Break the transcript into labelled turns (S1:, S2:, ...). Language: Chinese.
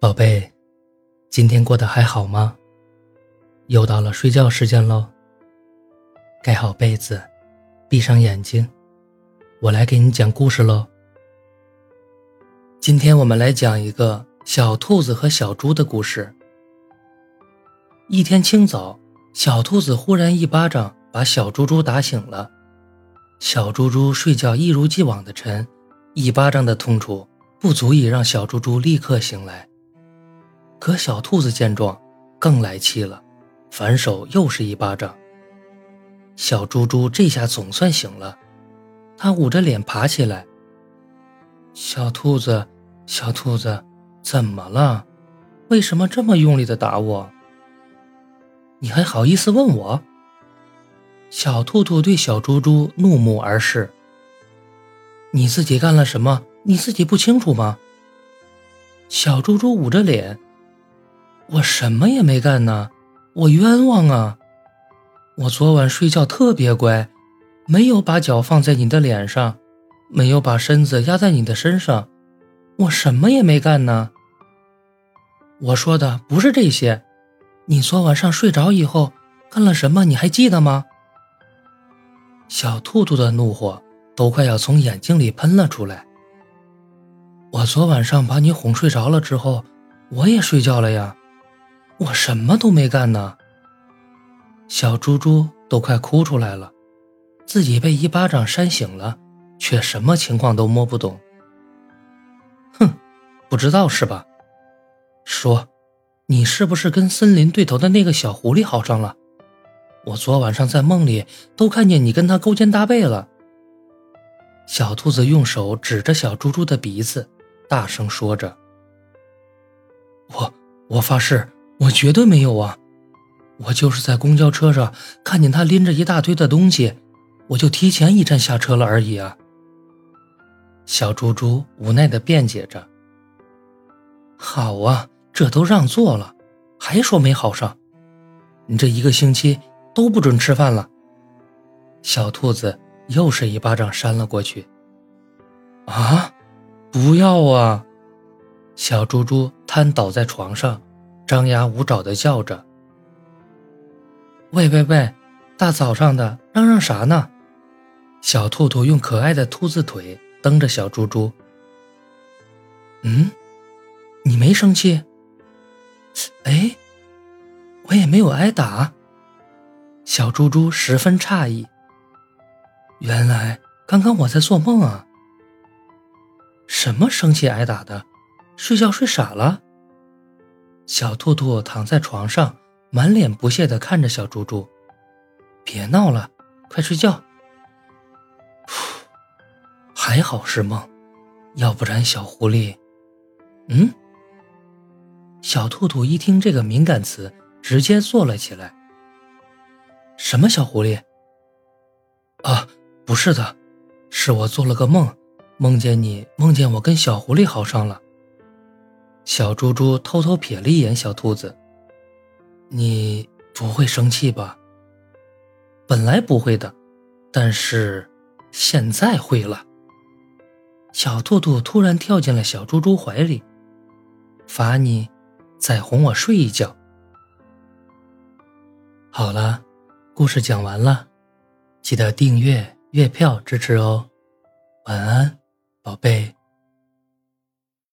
S1: 宝贝，今天过得还好吗？又到了睡觉时间喽。盖好被子，闭上眼睛，我来给你讲故事喽。今天我们来讲一个小兔子和小猪的故事。一天清早，小兔子忽然一巴掌把小猪猪打醒了。小猪猪睡觉一如既往的沉，一巴掌的痛楚不足以让小猪猪立刻醒来。可小兔子见状，更来气了，反手又是一巴掌。小猪猪这下总算醒了，它捂着脸爬起来。小兔子，小兔子，怎么了？为什么这么用力的打我？你还好意思问我？小兔兔对小猪猪怒目而视。你自己干了什么？你自己不清楚吗？小猪猪捂着脸。我什么也没干呢，我冤枉啊！我昨晚睡觉特别乖，没有把脚放在你的脸上，没有把身子压在你的身上，我什么也没干呢。我说的不是这些，你昨晚上睡着以后干了什么？你还记得吗？小兔兔的怒火都快要从眼睛里喷了出来。我昨晚上把你哄睡着了之后，我也睡觉了呀。我什么都没干呢。小猪猪都快哭出来了，自己被一巴掌扇醒了，却什么情况都摸不懂。哼，不知道是吧？说，你是不是跟森林对头的那个小狐狸好上了？我昨晚上在梦里都看见你跟他勾肩搭背了。小兔子用手指着小猪猪的鼻子，大声说着：“我，我发誓。”我绝对没有啊！我就是在公交车上看见他拎着一大堆的东西，我就提前一站下车了而已啊。小猪猪无奈的辩解着：“好啊，这都让座了，还说没好上？你这一个星期都不准吃饭了。”小兔子又是一巴掌扇了过去。啊！不要啊！小猪猪瘫倒在床上。张牙舞爪的叫着：“喂喂喂，大早上的嚷嚷啥呢？”小兔兔用可爱的兔子腿蹬着小猪猪。“嗯，你没生气？哎，我也没有挨打。”小猪猪十分诧异。原来刚刚我在做梦啊！什么生气挨打的？睡觉睡傻了？小兔兔躺在床上，满脸不屑地看着小猪猪：“别闹了，快睡觉。”还好是梦，要不然小狐狸……嗯？小兔兔一听这个敏感词，直接坐了起来。什么小狐狸？啊，不是的，是我做了个梦，梦见你，梦见我跟小狐狸好上了。小猪猪偷偷瞥了一眼小兔子：“你不会生气吧？”“本来不会的，但是现在会了。”小兔兔突然跳进了小猪猪怀里，“罚你再哄我睡一觉。”好了，故事讲完了，记得订阅月票支持哦。晚安，宝贝。